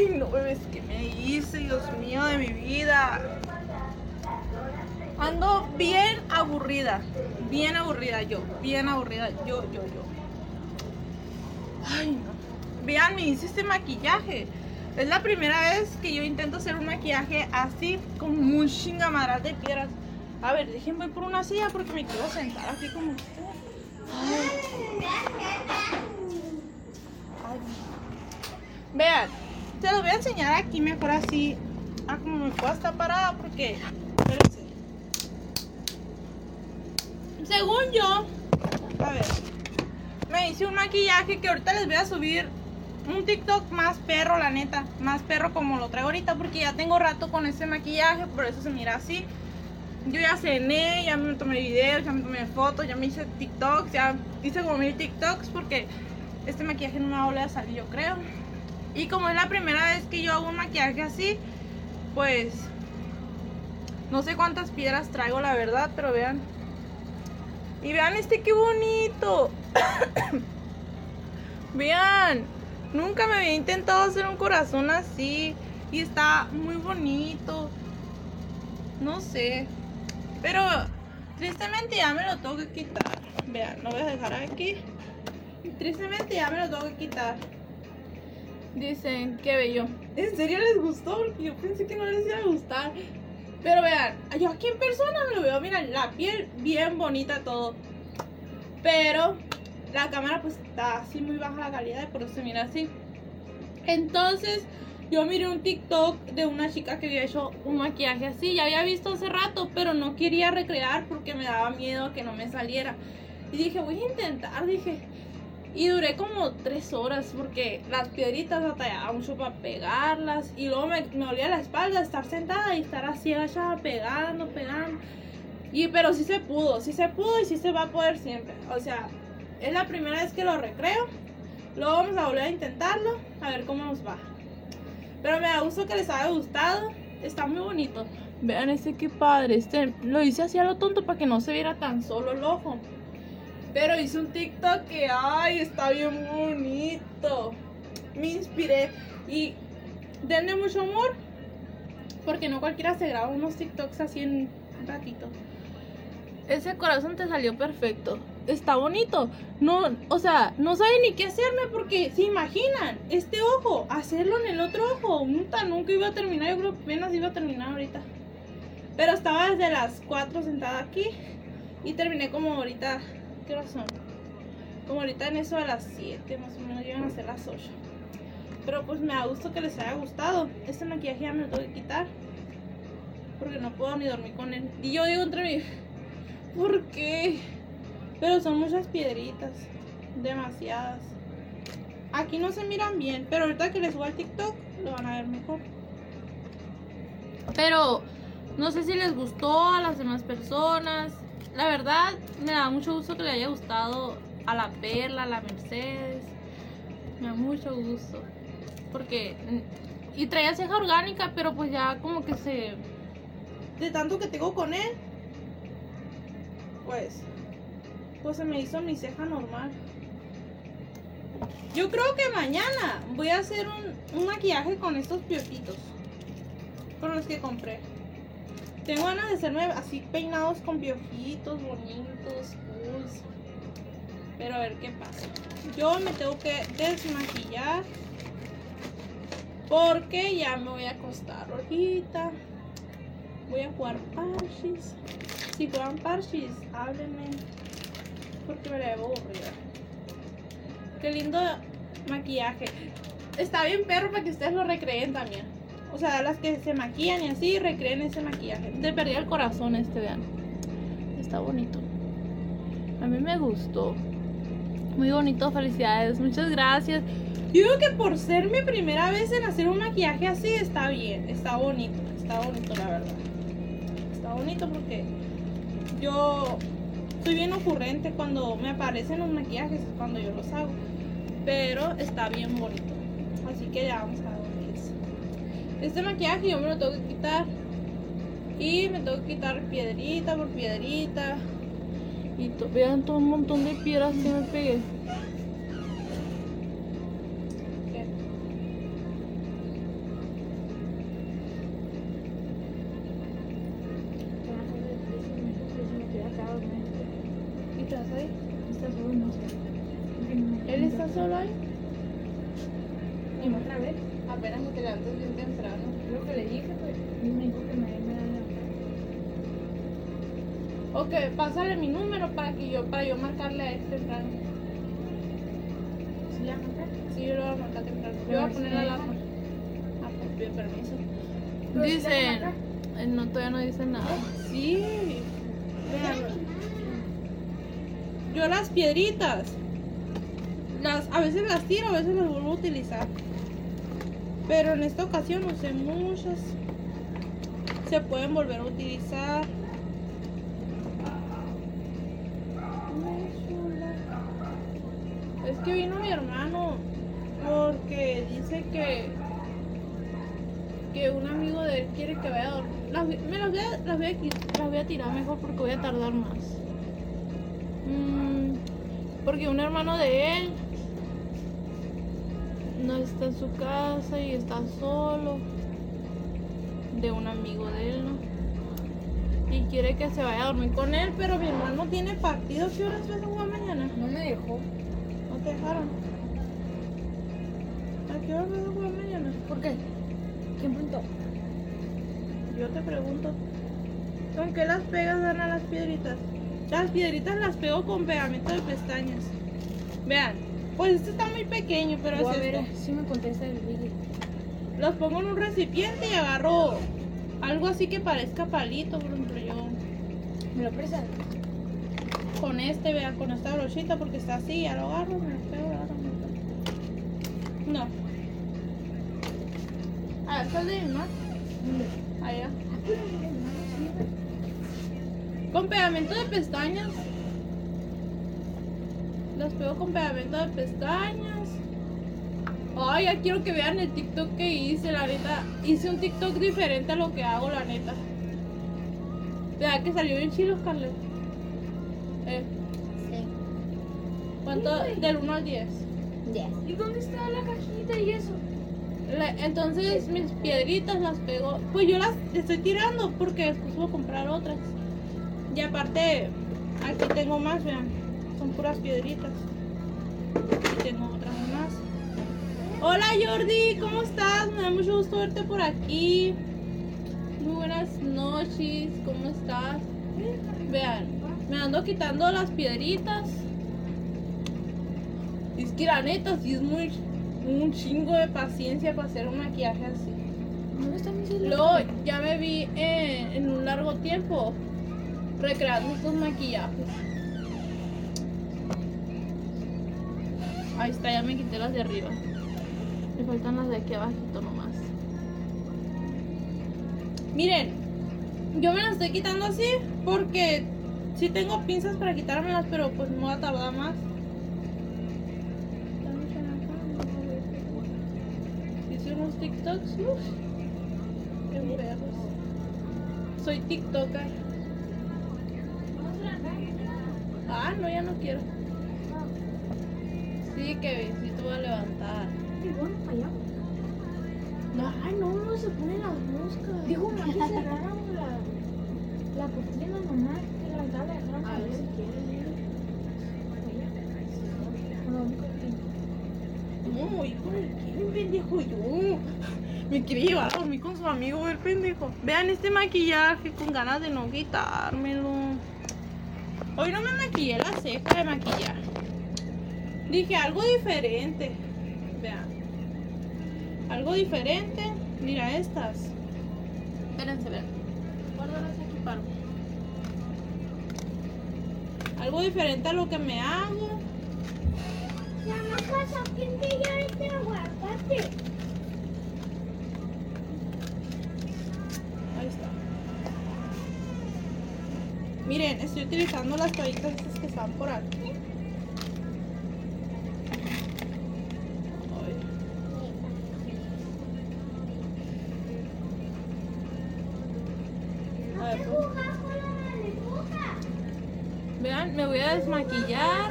Ay, no, bebés, ¿qué me hice? Dios mío de mi vida. Ando bien aburrida. Bien aburrida yo. Bien aburrida yo, yo, yo. Ay, no. Vean, me hice este maquillaje. Es la primera vez que yo intento hacer un maquillaje así, con un chingamaral de piedras. A ver, déjenme por una silla porque me quiero sentar aquí como Vean, te lo voy a enseñar aquí mejor así. Ah, como me puedo estar parada porque. Espérense. Según yo, a ver, me hice un maquillaje que ahorita les voy a subir un TikTok más perro, la neta. Más perro como lo traigo ahorita porque ya tengo rato con ese maquillaje, por eso se mira así. Yo ya cené, ya me tomé videos, ya me tomé fotos, ya me hice TikToks, ya hice como mil TikToks porque este maquillaje no me va a a salir, yo creo. Y como es la primera vez que yo hago un maquillaje así, pues no sé cuántas piedras traigo, la verdad, pero vean. Y vean este qué bonito. vean, nunca me había intentado hacer un corazón así. Y está muy bonito. No sé. Pero tristemente ya me lo tengo que quitar. Vean, lo voy a dejar aquí. Tristemente ya me lo tengo que quitar. Dicen, qué bello. ¿En serio les gustó? Porque yo pensé que no les iba a gustar. Pero vean, yo aquí en persona me lo veo, miren, la piel bien bonita todo. Pero la cámara pues está así muy baja la calidad y por eso se mira así. Entonces, yo miré un TikTok de una chica que había hecho un maquillaje así. Ya había visto hace rato, pero no quería recrear porque me daba miedo que no me saliera. Y dije, voy a intentar, dije. Y duré como tres horas porque las piedritas batallaba mucho para pegarlas. Y luego me, me olía la espalda estar sentada y estar así agachada pegando, pegando. Y pero sí se pudo, sí se pudo y sí se va a poder siempre. O sea, es la primera vez que lo recreo. Luego vamos a volver a intentarlo, a ver cómo nos va. Pero me da gusto que les haya gustado. Está muy bonito. Vean este qué padre. Este lo hice así a lo tonto para que no se viera tan solo el ojo. Pero hice un TikTok que, ay, está bien bonito. Me inspiré y denle mucho amor. Porque no cualquiera se graba unos TikToks así en un ratito. Ese corazón te salió perfecto. Está bonito. No, o sea, no saben ni qué hacerme porque se imaginan este ojo, hacerlo en el otro ojo. Nunca, nunca iba a terminar. Yo creo que apenas iba a terminar ahorita. Pero estaba desde las 4 sentada aquí y terminé como ahorita ¿Qué? Como ahorita en eso a las 7, más o menos, iban a ser las 8. Pero pues me da gusto que les haya gustado. Este maquillaje ya me lo tengo que quitar. Porque no puedo ni dormir con él. Y yo digo entre mí, ¿por qué? Pero son muchas piedritas. Demasiadas. Aquí no se miran bien. Pero ahorita que les suba al TikTok, lo van a ver mejor. Pero no sé si les gustó a las demás personas la verdad me da mucho gusto que le haya gustado a la Perla, a la Mercedes. Me da mucho gusto. Porque. Y traía ceja orgánica, pero pues ya como que se. De tanto que tengo con él. Pues. Pues se me hizo mi ceja normal. Yo creo que mañana voy a hacer un, un maquillaje con estos piojitos. Con los que compré. Tengo ganas de hacerme así peinados con piojitos bonitos, Pero a ver qué pasa. Yo me tengo que desmaquillar. Porque ya me voy a acostar ahorita. Voy a jugar parches. Si juegan parches, háblenme. Porque me la debo aburrida. Qué lindo maquillaje. Está bien perro para que ustedes lo recreen también. O sea, las que se maquillan y así recreen ese maquillaje. Te perdí el corazón este, vean. Está bonito. A mí me gustó. Muy bonito, felicidades. Muchas gracias. Yo digo que por ser mi primera vez en hacer un maquillaje así está bien, está bonito, está bonito la verdad. Está bonito porque yo soy bien ocurrente cuando me aparecen los maquillajes, cuando yo los hago. Pero está bien bonito. Así que ya vamos a. Este maquillaje yo me lo tengo que quitar. Y me tengo que quitar piedrita por piedrita. Y vean todo un montón de piedras que me pegué. Levantas bien temprano. Lo que le dije, pues. Que me la Ok, pásale mi número para que yo, para yo marcarle a él temprano. ¿Sí la marca? Sí, yo lo voy a marcar temprano. Yo voy a poner la alarma. Ah, pues pide permiso. Dicen. eh, No, todavía no dicen nada. Sí. Yo las piedritas. Las, a veces las tiro, a veces las vuelvo a utilizar. Pero en esta ocasión usé muchas. Se pueden volver a utilizar. Es que vino mi hermano porque dice que que un amigo de él quiere que vaya a dormir. Me las voy, a, las voy a tirar mejor porque voy a tardar más. Mm, porque un hermano de él no está en su casa y está solo. De un amigo de él, ¿no? Y quiere que se vaya a dormir con él, pero mi hermano tiene partido. ¿Qué horas vas a jugar mañana? No me dejó. ¿No te dejaron? ¿A qué hora vas a jugar mañana? ¿Por qué? ¿Quién preguntó? Yo te pregunto. ¿Con qué las pegas, Ana, las piedritas? Las piedritas las pego con pegamento de pestañas. Vean, pues este está muy pequeño, pero Voy a ver este. si me contesta el vídeo. Los pongo en un recipiente y agarro algo así que parezca palito, por ejemplo, yo ¿Me lo prestan? con este, vean, con esta brochita, porque está así, ya lo agarro, me lo pego, agarro, me lo. No. A ver, ¿cuál de mi más? Allá. Con pegamento de pestañas. Las pego con pegamento de pestañas. Ay, ya quiero que vean el TikTok que hice, la neta. Hice un TikTok diferente a lo que hago, la neta. Vea que salió bien chido, Scarlett. Eh, Sí. ¿Cuánto? Del 1 al 10. Yes. ¿Y dónde está la cajita y eso? La- entonces mis piedritas las pego. Pues yo las estoy tirando porque después voy a comprar otras. Y aparte, aquí tengo más, vean. Son puras piedritas. Y tengo otras más. Hola Jordi, ¿cómo estás? Me da mucho gusto verte por aquí. Muy buenas noches, ¿cómo estás? Vean, me ando quitando las piedritas. Es que la neta, sí es muy un chingo de paciencia para hacer un maquillaje así. ¿Dónde está mi celular? Luego ya me vi en, en un largo tiempo recreando estos maquillajes. Ahí está, ya me quité las de arriba. Me faltan las de aquí abajito nomás. Miren, yo me las estoy quitando así porque sí tengo pinzas para quitármelas, pero pues me va a tardar más. Hice unos TikToks, perros. Soy TikToker. Ah, no, ya no quiero. Sí, que sí te voy a levantar. ¿Y bueno, allá? No, ay, no, no se ponen las moscas. Dijo mamá que cerraron la, la cortina nomás, que la dejaron A ver si quieres. No, hijo de quién, pendejo, yo. Me quiere llevar a dormir con su amigo, el pendejo. Vean este maquillaje con ganas de no quitármelo. Hoy no me maquillé la ceja de maquillaje. Dije algo diferente. Vean. Algo diferente. Mira estas. Espérense, vean. Guárdalas aquí para mí. Algo diferente a lo que me hago. Ahí está. Miren, estoy utilizando las toallitas estas que están por aquí. Ay. A ver, pues. Vean, me voy a desmaquillar.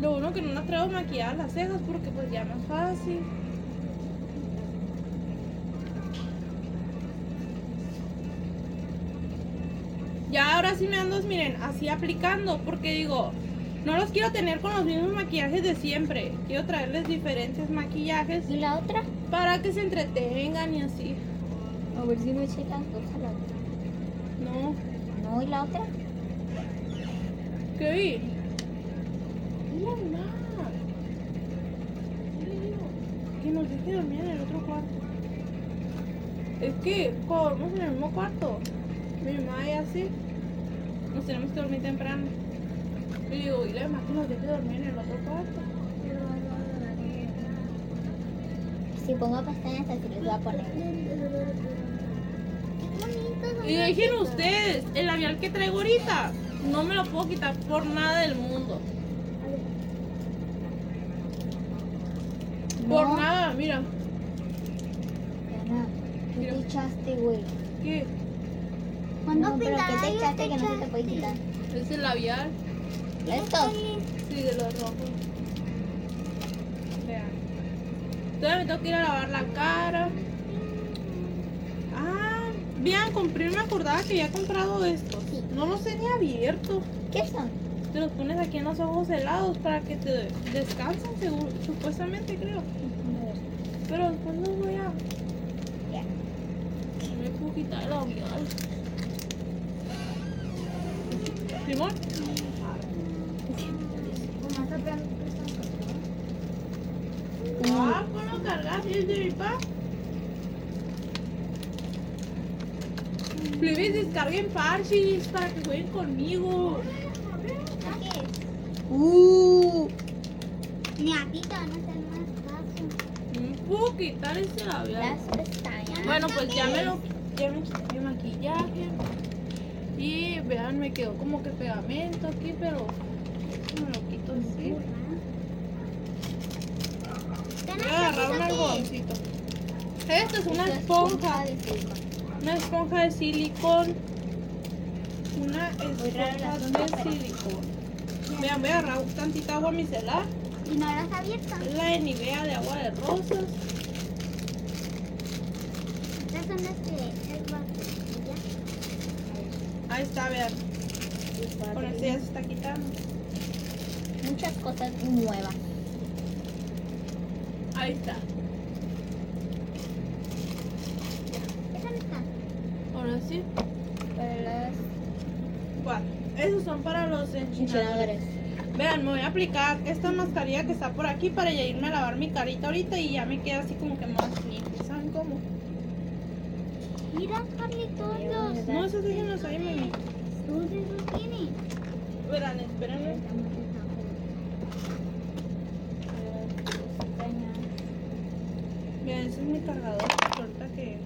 Lo bueno que no atrevo a maquillar las cejas porque pues ya más fácil. Ya ahora sí me ando, miren, así aplicando, porque digo, no los quiero tener con los mismos maquillajes de siempre. Quiero traerles diferentes maquillajes ¿Y la otra? para que se entretengan y así. A ver si me eché las dos a la otra. No, No, ¿y la otra? ¿Qué? Mira, mamá. ¿Qué le digo? Que nos deje dormir en el otro cuarto. Es que, como dormimos en el mismo cuarto, mi mamá y así, nos tenemos que dormir temprano. Y digo, y la mamá que nos deje dormir en el otro cuarto. Si pongo pestañas así les voy a poner. Y dejen ustedes, el labial que traigo ahorita, no me lo puedo quitar por nada del mundo. Por No. nada, mira. Diana, ¿qué Mira. te echaste, güey? ¿Qué? No, pero ¿qué te echaste que no se te puede quitar? Es el labial. ¿Estos? Sí, de los rojos. Vean. Todavía me tengo que ir a lavar la cara. Ah, vean, compré, me acordaba que había comprado estos. No los tenía abiertos. ¿Qué son? Te los pones aquí en los ojos helados para que te descansen, seguro, supuestamente creo. Pero después los voy a... Me puedo quitar el labial. Simón. Cargar, si es de mi pa. Plebes, descarguen parches para que jueguen conmigo. Uh. Mi apito no te más caso. Puedo quitar ese labial. Las pestañas. Bueno, pues ya me lo. Ya me quité mi maquillaje. Y vean, me quedó como que pegamento aquí, pero. Me lo quito así. Voy a agarrar un algodoncito. Esta es una esponja. Una esponja de silicón. Una esponja de silicón. Vean, voy a agarrar tantita agua micelar. ¿Y no las abiertas? La de Nivea de agua de rosas. Estas son las que. Ahí está, vean. Con este ya se está quitando. Muchas cosas nuevas. Ahí está. ¿Esa no está? Ahora sí. Para las Cuatro. Esos son para los enchiladores. Vean, me voy a aplicar esta mascarilla que está por aquí para ya irme a lavar mi carita ahorita y ya me queda así como que más limpia. ¿Saben cómo? Mira, Carlitos. No, esos déjenlos ahí, mami. ¿Dónde los tiene? Verán, espérenme. Vean, ese es mi cargador. Ahorita que.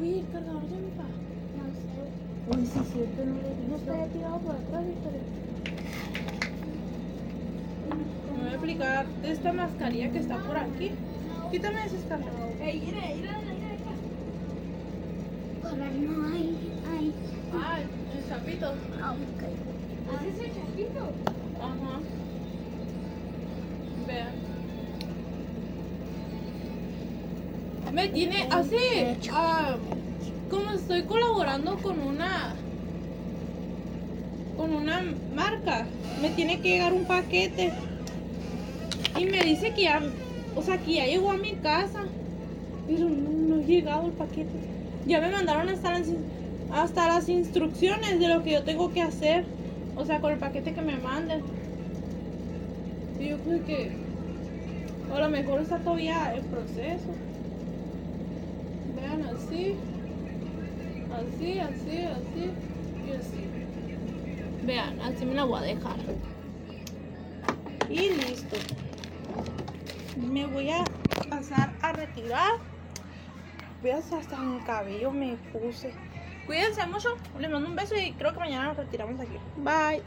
Uy, el cargador de mi papá. No sé. Uy, sí, cierto, no lo No está tirado por atrás, Victoria. Me voy a aplicar esta mascarilla que está por aquí. Quítame ese cargador. Ey, mira, mira, mira, Color no hay. Ay. Ah, el chapito. Ok. ¿Es ese chapito? Ajá. Me tiene así. ah, como estoy colaborando con una. Con una marca. Me tiene que llegar un paquete. Y me dice que ya. O sea, que ya llegó a mi casa. Pero no, no ha llegado el paquete. Ya me mandaron hasta las, hasta las instrucciones de lo que yo tengo que hacer. O sea, con el paquete que me manden. Y yo creo que a lo mejor está todavía en proceso. Así. Así, así, así y así. Vean, así me la voy a dejar. Y listo. Me voy a pasar a retirar. Vean, hasta el cabello me puse. Cuídense mucho. Les mando un beso y creo que mañana nos retiramos aquí. Bye.